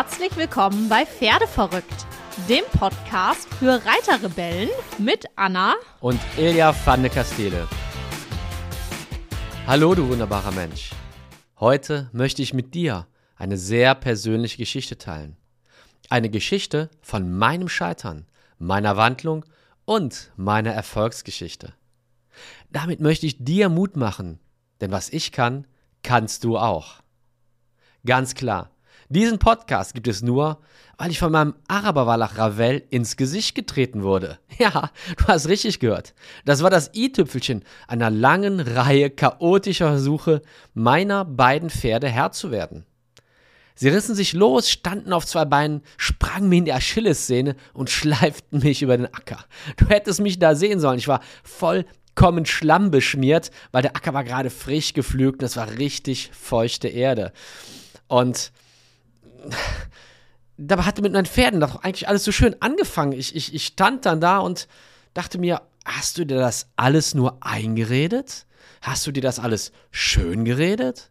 Herzlich willkommen bei Pferdeverrückt, dem Podcast für Reiterrebellen mit Anna und Ilja van de Castele. Hallo, du wunderbarer Mensch. Heute möchte ich mit dir eine sehr persönliche Geschichte teilen. Eine Geschichte von meinem Scheitern, meiner Wandlung und meiner Erfolgsgeschichte. Damit möchte ich dir Mut machen, denn was ich kann, kannst du auch. Ganz klar, diesen Podcast gibt es nur, weil ich von meinem Araberwallach Ravel ins Gesicht getreten wurde. Ja, du hast richtig gehört. Das war das i-Tüpfelchen einer langen Reihe chaotischer Versuche, meiner beiden Pferde Herr zu werden. Sie rissen sich los, standen auf zwei Beinen, sprangen mir in die Achillessehne und schleiften mich über den Acker. Du hättest mich da sehen sollen. Ich war vollkommen schlammbeschmiert, weil der Acker war gerade frisch gepflügt und es war richtig feuchte Erde. Und dabei hatte mit meinen Pferden doch eigentlich alles so schön angefangen. Ich, ich, ich stand dann da und dachte mir, hast du dir das alles nur eingeredet? Hast du dir das alles schön geredet?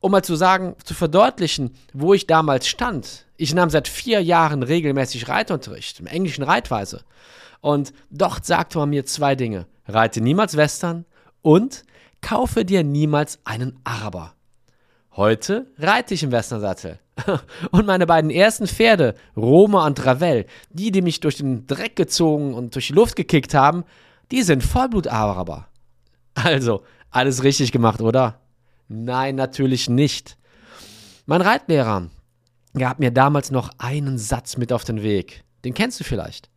Um mal zu sagen, zu verdeutlichen, wo ich damals stand. Ich nahm seit vier Jahren regelmäßig Reitunterricht, im englischen Reitweise. Und dort sagte man mir zwei Dinge. Reite niemals Western und kaufe dir niemals einen Araber. Heute reite ich im Westernsattel. Und meine beiden ersten Pferde, Roma und Ravel, die, die mich durch den Dreck gezogen und durch die Luft gekickt haben, die sind Vollblut-Araber. Also, alles richtig gemacht, oder? Nein, natürlich nicht. Mein Reitlehrer gab mir damals noch einen Satz mit auf den Weg. Den kennst du vielleicht.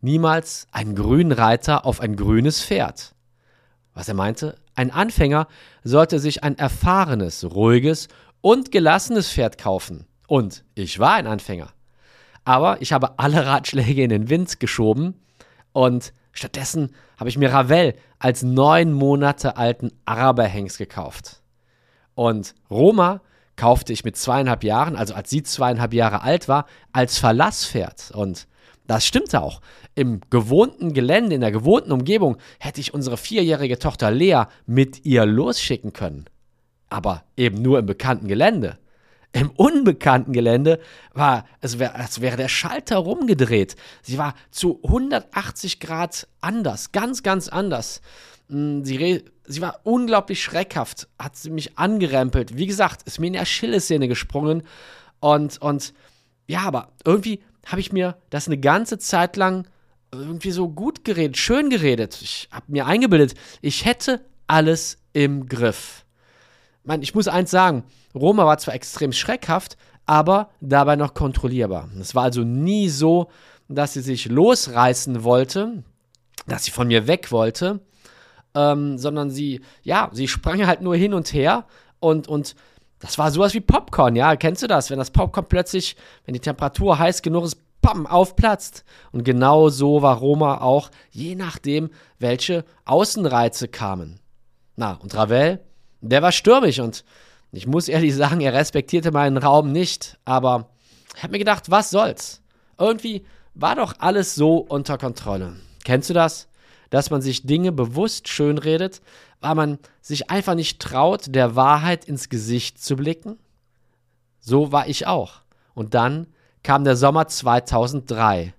Niemals einen grünen Reiter auf ein grünes Pferd. Was er meinte, ein Anfänger sollte sich ein erfahrenes, ruhiges und gelassenes Pferd kaufen. Und ich war ein Anfänger. Aber ich habe alle Ratschläge in den Wind geschoben und stattdessen habe ich mir Ravel als neun Monate alten Araberhengst gekauft. Und Roma kaufte ich mit zweieinhalb Jahren, also als sie zweieinhalb Jahre alt war, als Verlasspferd. Und das stimmte auch. Im gewohnten Gelände, in der gewohnten Umgebung hätte ich unsere vierjährige Tochter Lea mit ihr losschicken können. Aber eben nur im bekannten Gelände. Im unbekannten Gelände war, es, wär, es wäre der Schalter rumgedreht. Sie war zu 180 Grad anders, ganz, ganz anders. Hm, sie, sie war unglaublich schreckhaft, hat sie mich angerempelt. Wie gesagt, ist mir in die Achillessehne gesprungen. Und, und ja, aber irgendwie habe ich mir das eine ganze Zeit lang irgendwie so gut geredet, schön geredet. Ich habe mir eingebildet, ich hätte alles im Griff. Ich, ich muss eins sagen, Roma war zwar extrem schreckhaft, aber dabei noch kontrollierbar. Es war also nie so, dass sie sich losreißen wollte, dass sie von mir weg wollte, ähm, sondern sie, ja, sie sprang halt nur hin und her und, und das war sowas wie Popcorn, ja, kennst du das? Wenn das Popcorn plötzlich, wenn die Temperatur heiß genug ist, bam, aufplatzt. Und genau so war Roma auch, je nachdem, welche Außenreize kamen. Na, und Ravel, der war stürmisch und ich muss ehrlich sagen, er respektierte meinen Raum nicht, aber ich habe mir gedacht, was soll's? Irgendwie war doch alles so unter Kontrolle. Kennst du das? Dass man sich Dinge bewusst schönredet, weil man sich einfach nicht traut, der Wahrheit ins Gesicht zu blicken? So war ich auch. Und dann kam der Sommer 2003.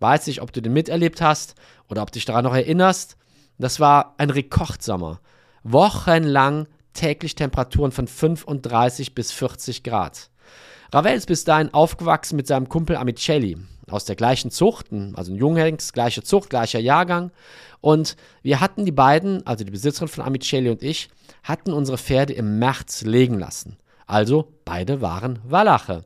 Weiß nicht, ob du den miterlebt hast oder ob dich daran noch erinnerst. Das war ein Rekordsommer. Wochenlang täglich Temperaturen von 35 bis 40 Grad. Ravel ist bis dahin aufgewachsen mit seinem Kumpel Amicelli aus der gleichen Zucht, also ein Junghengst, gleiche Zucht, gleicher Jahrgang. Und wir hatten die beiden, also die Besitzerin von Amicelli und ich, hatten unsere Pferde im März legen lassen. Also beide waren Walache.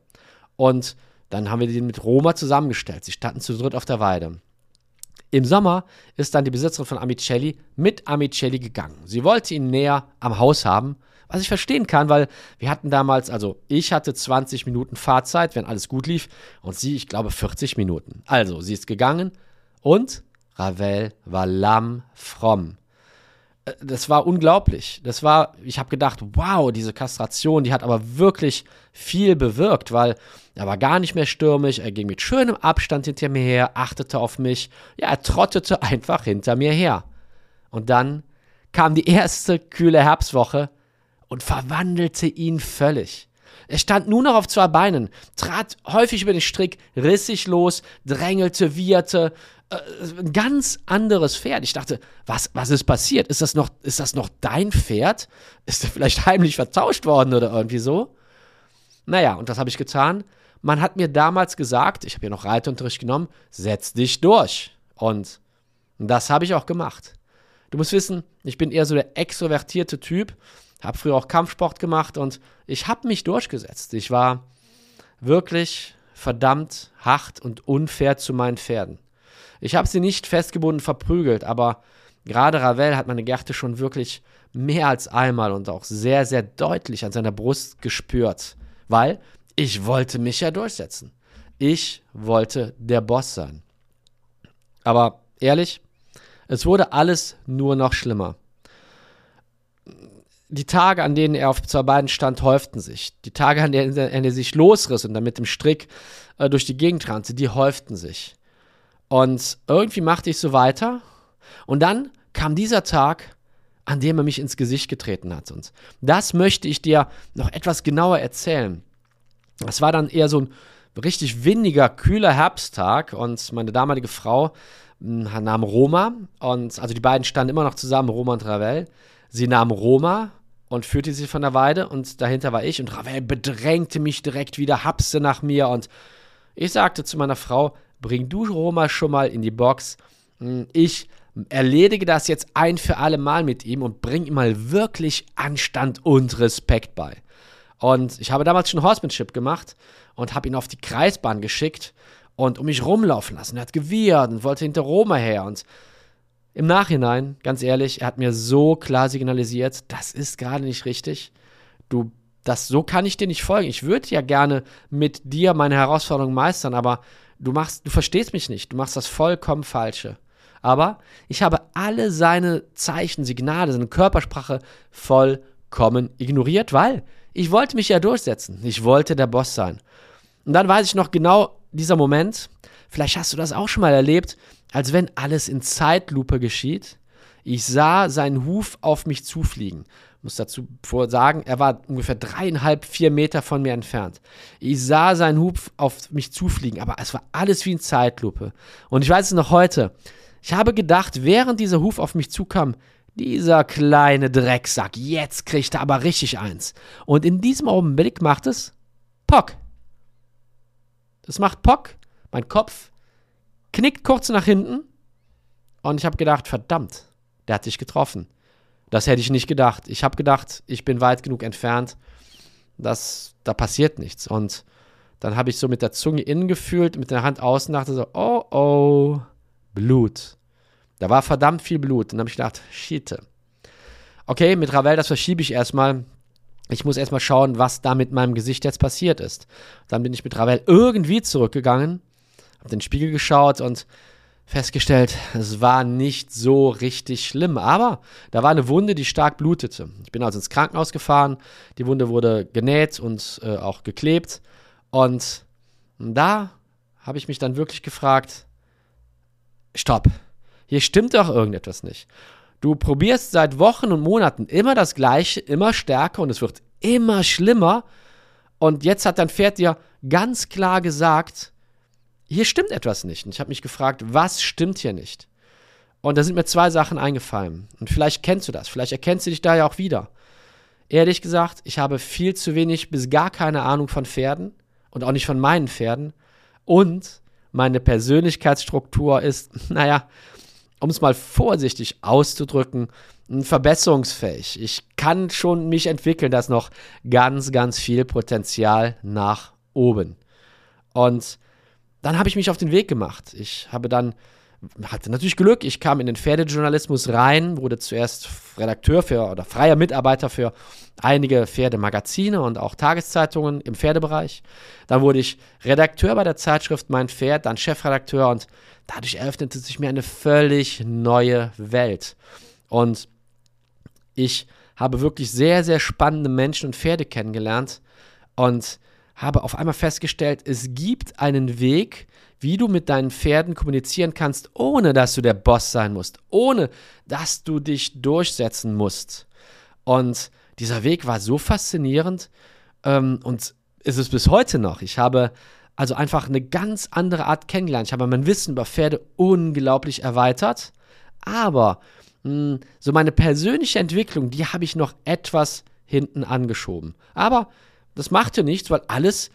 Und dann haben wir den mit Roma zusammengestellt. Sie standen zu dritt auf der Weide. Im Sommer ist dann die Besitzerin von Amicelli mit Amicelli gegangen. Sie wollte ihn näher am Haus haben, was ich verstehen kann, weil wir hatten damals, also ich hatte 20 Minuten Fahrzeit, wenn alles gut lief, und sie, ich glaube, 40 Minuten. Also, sie ist gegangen und Ravel war lamm fromm. Äh, das war unglaublich. Das war, ich habe gedacht, wow, diese Kastration, die hat aber wirklich viel bewirkt, weil er war gar nicht mehr stürmisch, er ging mit schönem Abstand hinter mir her, achtete auf mich, ja, er trottete einfach hinter mir her. Und dann kam die erste kühle Herbstwoche und verwandelte ihn völlig. Er stand nur noch auf zwei Beinen, trat häufig über den Strick, riss sich los, drängelte, wieherte. Äh, ein ganz anderes Pferd. Ich dachte, was, was ist passiert? Ist das, noch, ist das noch dein Pferd? Ist er vielleicht heimlich vertauscht worden oder irgendwie so? Naja, und das habe ich getan. Man hat mir damals gesagt, ich habe ja noch Reitunterricht genommen, setz dich durch. Und das habe ich auch gemacht. Du musst wissen, ich bin eher so der extrovertierte Typ, habe früher auch Kampfsport gemacht und ich habe mich durchgesetzt. Ich war wirklich verdammt hart und unfair zu meinen Pferden. Ich habe sie nicht festgebunden verprügelt, aber gerade Ravel hat meine Gerte schon wirklich mehr als einmal und auch sehr, sehr deutlich an seiner Brust gespürt, weil ich wollte mich ja durchsetzen. Ich wollte der Boss sein. Aber ehrlich, es wurde alles nur noch schlimmer. Die Tage, an denen er auf zwei Beinen stand, häuften sich. Die Tage, an denen er, sich losriss und dann mit dem Strick äh, durch die Gegend rannte, die häuften sich. Und irgendwie machte ich so weiter. Und dann kam dieser Tag, an dem er mich ins Gesicht getreten hat. Und das möchte ich dir noch etwas genauer erzählen. Es war dann eher so ein richtig windiger, kühler Herbsttag und meine damalige Frau nahm Roma und also die beiden standen immer noch zusammen, Roma und Ravel. Sie nahm Roma und führte sie von der Weide und dahinter war ich und Ravel bedrängte mich direkt wieder, hapste nach mir und ich sagte zu meiner Frau, bring du Roma schon mal in die Box. Hm, ich erledige das jetzt ein für alle Mal mit ihm und bring ihm mal wirklich Anstand und Respekt bei. Und ich habe damals schon Horsemanship gemacht und habe ihn auf die Kreisbahn geschickt und um mich rumlaufen lassen. Er hat gewirrt und wollte hinter Roma her. Und im Nachhinein, ganz ehrlich, er hat mir so klar signalisiert, das ist gerade nicht richtig. Du, das, so kann ich dir nicht folgen. Ich würde ja gerne mit dir meine Herausforderung meistern, aber du machst, du verstehst mich nicht. Du machst das vollkommen Falsche. Aber ich habe alle seine Zeichen, Signale, seine Körpersprache vollkommen ignoriert, weil ich wollte mich ja durchsetzen. Ich wollte der Boss sein. Und dann weiß ich noch genau, dieser Moment, vielleicht hast du das auch schon mal erlebt, als wenn alles in Zeitlupe geschieht. Ich sah seinen Huf auf mich zufliegen. Ich muss dazu sagen, er war ungefähr dreieinhalb, vier Meter von mir entfernt. Ich sah seinen Huf auf mich zufliegen, aber es war alles wie in Zeitlupe. Und ich weiß es noch heute. Ich habe gedacht, während dieser Huf auf mich zukam, dieser kleine Drecksack, jetzt kriegt er aber richtig eins. Und in diesem Augenblick macht es Pock. Das macht Pock. Mein Kopf knickt kurz nach hinten. Und ich habe gedacht, verdammt, der hat sich getroffen. Das hätte ich nicht gedacht. Ich habe gedacht, ich bin weit genug entfernt, dass da passiert nichts. Und dann habe ich so mit der Zunge innen gefühlt, mit der Hand außen, dachte so, oh oh, Blut. Da war verdammt viel Blut. Dann habe ich gedacht, shit. Okay, mit Ravel, das verschiebe ich erstmal ich muss erstmal schauen, was da mit meinem Gesicht jetzt passiert ist. Dann bin ich mit Ravel irgendwie zurückgegangen, habe den Spiegel geschaut und festgestellt, es war nicht so richtig schlimm, aber da war eine Wunde, die stark blutete. Ich bin also ins Krankenhaus gefahren, die Wunde wurde genäht und äh, auch geklebt und da habe ich mich dann wirklich gefragt, stopp, hier stimmt doch irgendetwas nicht. Du probierst seit Wochen und Monaten immer das Gleiche, immer stärker und es wird immer schlimmer. Und jetzt hat dein Pferd dir ganz klar gesagt, hier stimmt etwas nicht. Und ich habe mich gefragt, was stimmt hier nicht? Und da sind mir zwei Sachen eingefallen. Und vielleicht kennst du das, vielleicht erkennst du dich da ja auch wieder. Ehrlich gesagt, ich habe viel zu wenig bis gar keine Ahnung von Pferden und auch nicht von meinen Pferden. Und meine Persönlichkeitsstruktur ist, naja, um es mal vorsichtig auszudrücken, verbesserungsfähig. Ich kann schon mich entwickeln, da ist noch ganz, ganz viel Potenzial nach oben. Und dann habe ich mich auf den Weg gemacht. Ich habe dann hatte natürlich Glück, ich kam in den Pferdejournalismus rein, wurde zuerst Redakteur für oder freier Mitarbeiter für einige Pferdemagazine und auch Tageszeitungen im Pferdebereich. Dann wurde ich Redakteur bei der Zeitschrift Mein Pferd, dann Chefredakteur und dadurch eröffnete sich mir eine völlig neue Welt. Und ich habe wirklich sehr, sehr spannende Menschen und Pferde kennengelernt und habe auf einmal festgestellt, es gibt einen Weg, wie du mit deinen Pferden kommunizieren kannst, ohne dass du der Boss sein musst, ohne dass du dich durchsetzen musst. Und dieser Weg war so faszinierend Ähm, und ist es bis heute noch. Ich habe also einfach eine ganz andere Art kennengelernt. Ich habe mein Wissen über Pferde unglaublich erweitert. Aber mh, hm, so meine persönliche Entwicklung, die habe ich noch etwas hinten angeschoben. Aber das machte nichts, weil alles,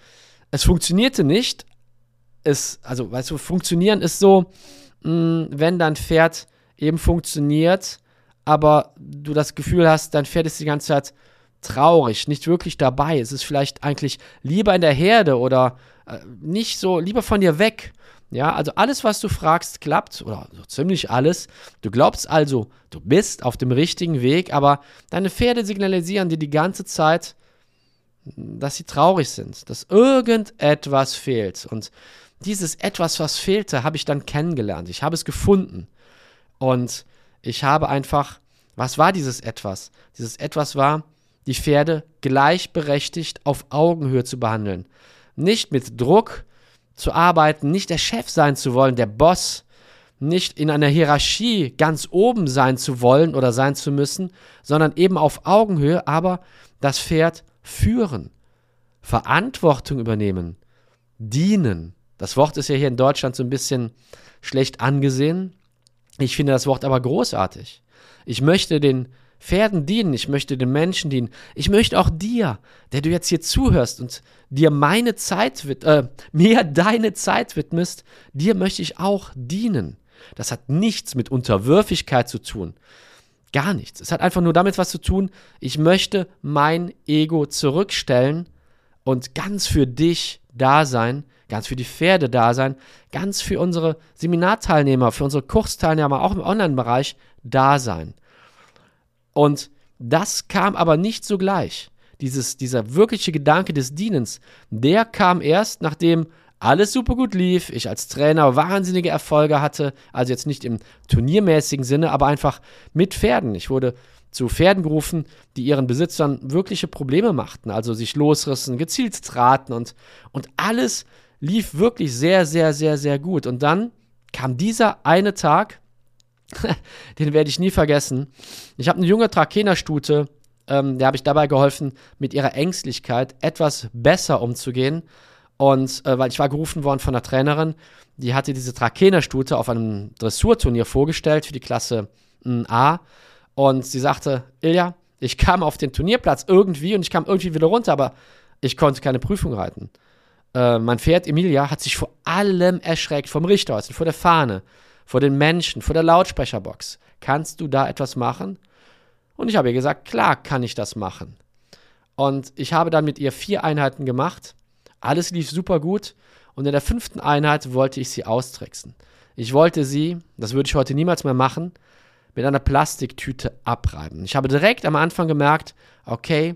es funktionierte nicht. Es, also, weißt du, funktionieren ist so, mh, hm, wenn dein Pferd eben funktioniert, aber du das Gefühl hast, dein Pferd ist die ganze Zeit traurig, nicht wirklich dabei. Es ist vielleicht eigentlich lieber in der Herde oder äh, nicht so, lieber von dir weg. Ja, also alles, was du fragst, klappt, oder so ziemlich alles. Du glaubst also, du bist auf dem richtigen Weg, aber deine Pferde signalisieren dir die ganze Zeit, dass sie traurig sind, dass irgendetwas fehlt. Und dieses etwas, was fehlte, habe ich dann kennengelernt. Ich habe es gefunden. Und ich habe einfach, was war dieses etwas? Dieses etwas war, die Pferde gleichberechtigt auf Augenhöhe zu behandeln. Nicht mit Druck zu arbeiten, nicht der Chef sein zu wollen, der Boss, nicht in einer Hierarchie ganz oben sein zu wollen oder sein zu müssen, sondern eben auf Augenhöhe, aber das Pferd führen, Verantwortung übernehmen, dienen. Das Wort ist ja hier in Deutschland so ein bisschen schlecht angesehen. Ich finde das Wort aber großartig. Ich möchte den Pferden dienen, ich möchte den Menschen dienen. Ich möchte auch dir, der du jetzt hier zuhörst und dir meine Zeit, äh, mir deine Zeit widmest, dir möchte ich auch dienen. Das hat nichts mit Unterwürfigkeit zu tun. Gar nichts. Es hat einfach nur damit was zu tun, ich möchte mein Ego zurückstellen und ganz für dich da sein, ganz für die Pferde da sein, ganz für unsere Seminarteilnehmer, für unsere Kursteilnehmer, auch im Online-Bereich da sein. Und das kam aber nicht sogleich. Dieses, dieser wirkliche Gedanke des Dienens, der kam erst, nachdem alles super gut lief, ich als Trainer wahnsinnige Erfolge hatte, also jetzt nicht im turniermäßigen Sinne, aber einfach mit Pferden. Ich wurde zu Pferden gerufen, die ihren Besitzern wirkliche Probleme machten, also sich losrissen, gezielt traten und, und alles lief wirklich sehr, sehr, sehr, sehr gut. Und dann kam dieser eine Tag, den werde ich nie vergessen. Ich habe eine junge Trakenerstute, ähm, der habe ich dabei geholfen, mit ihrer Ängstlichkeit etwas besser umzugehen. Und äh, weil ich war gerufen worden von einer Trainerin, die hatte diese Trakenerstute auf einem Dressurturnier vorgestellt für die Klasse hm, A. Und sie sagte, Ilja, ich kam auf den Turnierplatz irgendwie und ich kam irgendwie wieder runter, aber ich konnte keine Prüfung reiten. Äh, mein Pferd Emilia hat sich vor allem erschreckt, vom Richterhäuschen, vor der Fahne, vor den Menschen, vor der Lautsprecherbox. Kannst du da etwas machen? Und ich habe ihr gesagt, klar kann ich das machen. Und ich habe dann mit ihr vier Einheiten gemacht. Alles lief super gut. Und in der fünften Einheit wollte ich sie austricksen. Ich wollte sie, das würde ich heute niemals mehr machen, mit einer Plastiktüte abreiben. Ich habe direkt am Anfang gemerkt, okay,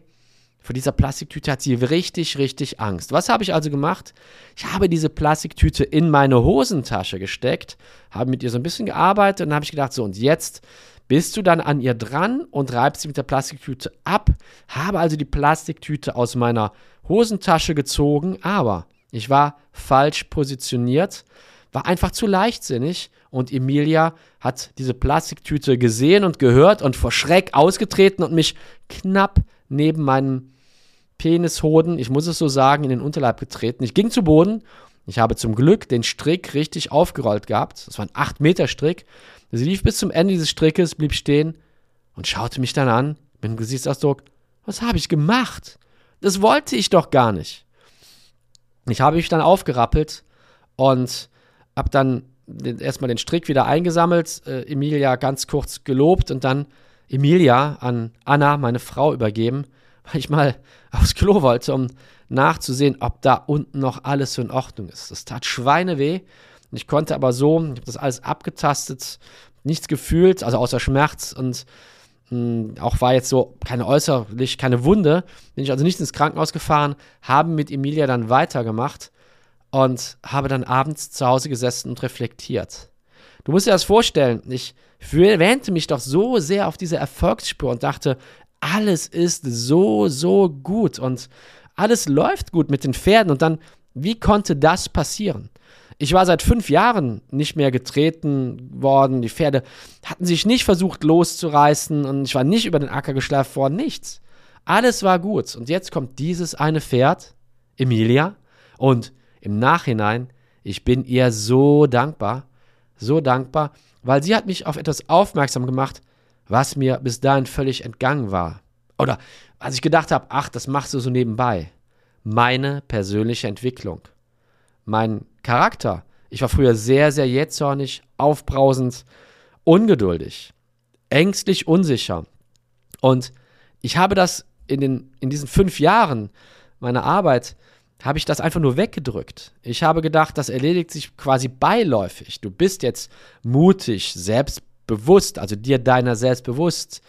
vor dieser Plastiktüte hat sie richtig, richtig Angst. Was habe ich also gemacht? Ich habe diese Plastiktüte in meine Hosentasche gesteckt, habe mit ihr so ein bisschen gearbeitet und dann habe ich gedacht, so und jetzt bist du dann an ihr dran und reibst sie mit der Plastiktüte ab. Habe also die Plastiktüte aus meiner Hosentasche gezogen, aber ich war falsch positioniert, war einfach zu leichtsinnig und Emilia hat diese Plastiktüte gesehen und gehört und vor Schreck ausgetreten und mich knapp neben meinem Penishoden, ich muss es so sagen, in den Unterleib getreten. Ich ging zu Boden. Ich habe zum Glück den Strick richtig aufgerollt gehabt. Das war ein 8 Meter Strick. Sie lief bis zum Ende dieses Strickes, blieb stehen und schaute mich dann an mit einem Gesichtsausdruck. Was habe ich gemacht? Das wollte ich doch gar nicht. Ich habe mich dann aufgerappelt und habe dann erstmal den Strick wieder eingesammelt, äh, Emilia ganz kurz gelobt und dann Emilia an Anna, meine Frau, übergeben, weil ich mal aufs Klo wollte, um nachzusehen, ob da unten noch alles so in Ordnung ist. Das tat Schweineweh. Ich konnte aber so, ich habe das alles abgetastet, nichts gefühlt, also außer Schmerz und mh, hm, auch war jetzt so keine äußerlich, keine Wunde. Bin ich also nicht ins Krankenhaus gefahren, habe mit Emilia dann weitergemacht und habe dann abends zu Hause gesessen und reflektiert. Du musst dir das vorstellen, ich wähnte mich doch so sehr auf diese Erfolgsspur und dachte, alles ist so, so gut und alles läuft gut mit den Pferden. Und dann, wie konnte das passieren? Ich war seit fünf Jahren nicht mehr getreten worden. Die Pferde hatten sich nicht versucht loszureißen und ich war nicht über den Acker geschleift worden. Nichts. Alles war gut. Und jetzt kommt dieses eine Pferd, Emilia. Und im Nachhinein, ich bin ihr so dankbar, so dankbar, weil sie hat mich auf etwas aufmerksam gemacht, was mir bis dahin völlig entgangen war. Oder als ich gedacht habe, ach, das machst du so nebenbei. Meine persönliche Entwicklung. Mein Charakter. Ich war früher sehr, sehr jähzornig, aufbrausend, ungeduldig, ängstlich, unsicher. Und ich habe das in, den, in diesen fünf Jahren meiner Arbeit, habe ich das einfach nur weggedrückt. Ich habe gedacht, das erledigt sich quasi beiläufig. Du bist jetzt mutig, selbstbewusst, also dir deiner selbst bewusst,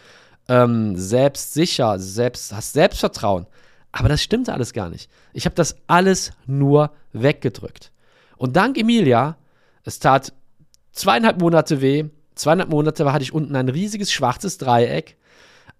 ähm, selbstsicher, selbst, hast Selbstvertrauen. Aber das stimmte alles gar nicht. Ich habe das alles nur weggedrückt. Und dank Emilia, es tat zweieinhalb Monate weh. Zweieinhalb Monate hatte ich unten ein riesiges schwarzes Dreieck.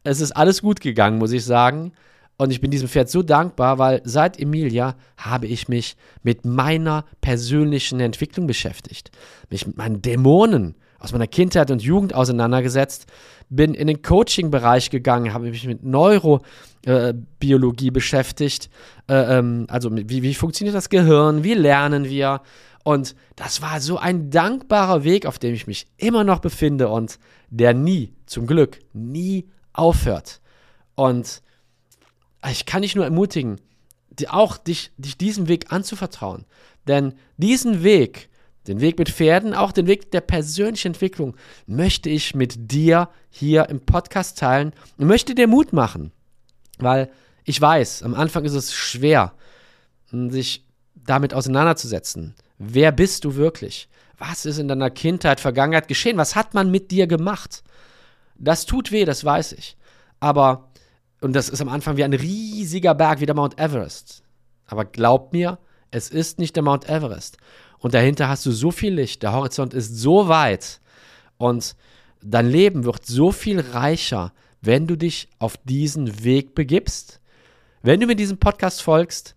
Es ist alles gut gegangen, muss ich sagen. Und ich bin diesem Pferd so dankbar, weil seit Emilia habe ich mich mit meiner persönlichen Entwicklung beschäftigt. Mich mit meinen Dämonen aus meiner Kindheit und Jugend auseinandergesetzt, bin in den Coaching-Bereich gegangen, habe mich mit Neurobiologie äh, beschäftigt, äh, ähm, also wie, wie funktioniert das Gehirn, wie lernen wir. Und das war so ein dankbarer Weg, auf dem ich mich immer noch befinde und der nie, zum Glück, nie aufhört. Und ich kann dich nur ermutigen, auch dich, dich diesem Weg anzuvertrauen. Denn diesen Weg, den Weg mit Pferden, auch den Weg der persönlichen Entwicklung möchte ich mit dir hier im Podcast teilen und möchte dir Mut machen. Weil ich weiß, am Anfang ist es schwer, hm, sich damit auseinanderzusetzen. Wer bist du wirklich? Was ist in deiner Kindheit, Vergangenheit geschehen? Was hat man mit dir gemacht? Das tut weh, das weiß ich. Aber, und das ist am Anfang wie ein riesiger Berg wie der Mount Everest. Aber glaub mir, es ist nicht der Mount Everest und dahinter hast du so viel Licht, der Horizont ist so weit und dein Leben wird so viel reicher, wenn du dich auf diesen Weg begibst. Wenn du mir diesen Podcast folgst,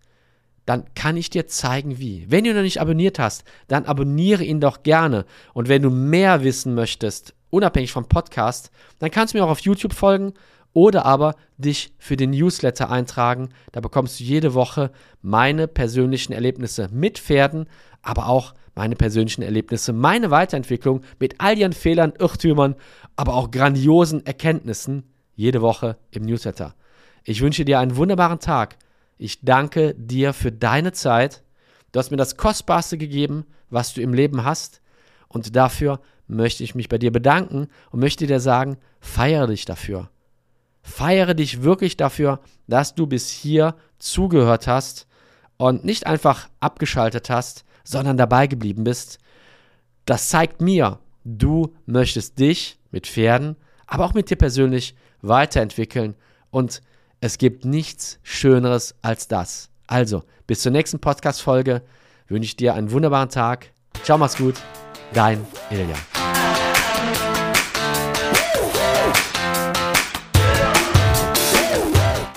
dann kann ich dir zeigen, wie. Wenn du noch nicht abonniert hast, dann abonniere ihn doch gerne. Und wenn du mehr wissen möchtest, unabhängig vom Podcast, dann kannst du mir auch auf YouTube folgen oder aber dich für den Newsletter eintragen. Da bekommst du jede Woche meine persönlichen Erlebnisse mit Pferden, aber auch meine persönlichen Erlebnisse, meine Weiterentwicklung mit all ihren Fehlern, Irrtümern, aber auch grandiosen Erkenntnissen jede Woche im Newsletter. Ich wünsche dir einen wunderbaren Tag. Ich danke dir für deine Zeit. Du hast mir das Kostbarste gegeben, was du im Leben hast. Und dafür möchte ich mich bei dir bedanken und möchte dir sagen, feiere dich dafür. Feiere dich wirklich dafür, dass du bis hier zugehört hast und nicht einfach abgeschaltet hast, sondern dabei geblieben bist, das zeigt mir, du möchtest dich mit Pferden, aber auch mit dir persönlich weiterentwickeln und es gibt nichts Schöneres als das. Also, bis zur nächsten Podcast-Folge wünsche ich dir einen wunderbaren Tag. Ciao, mach's gut. Dein Ilja.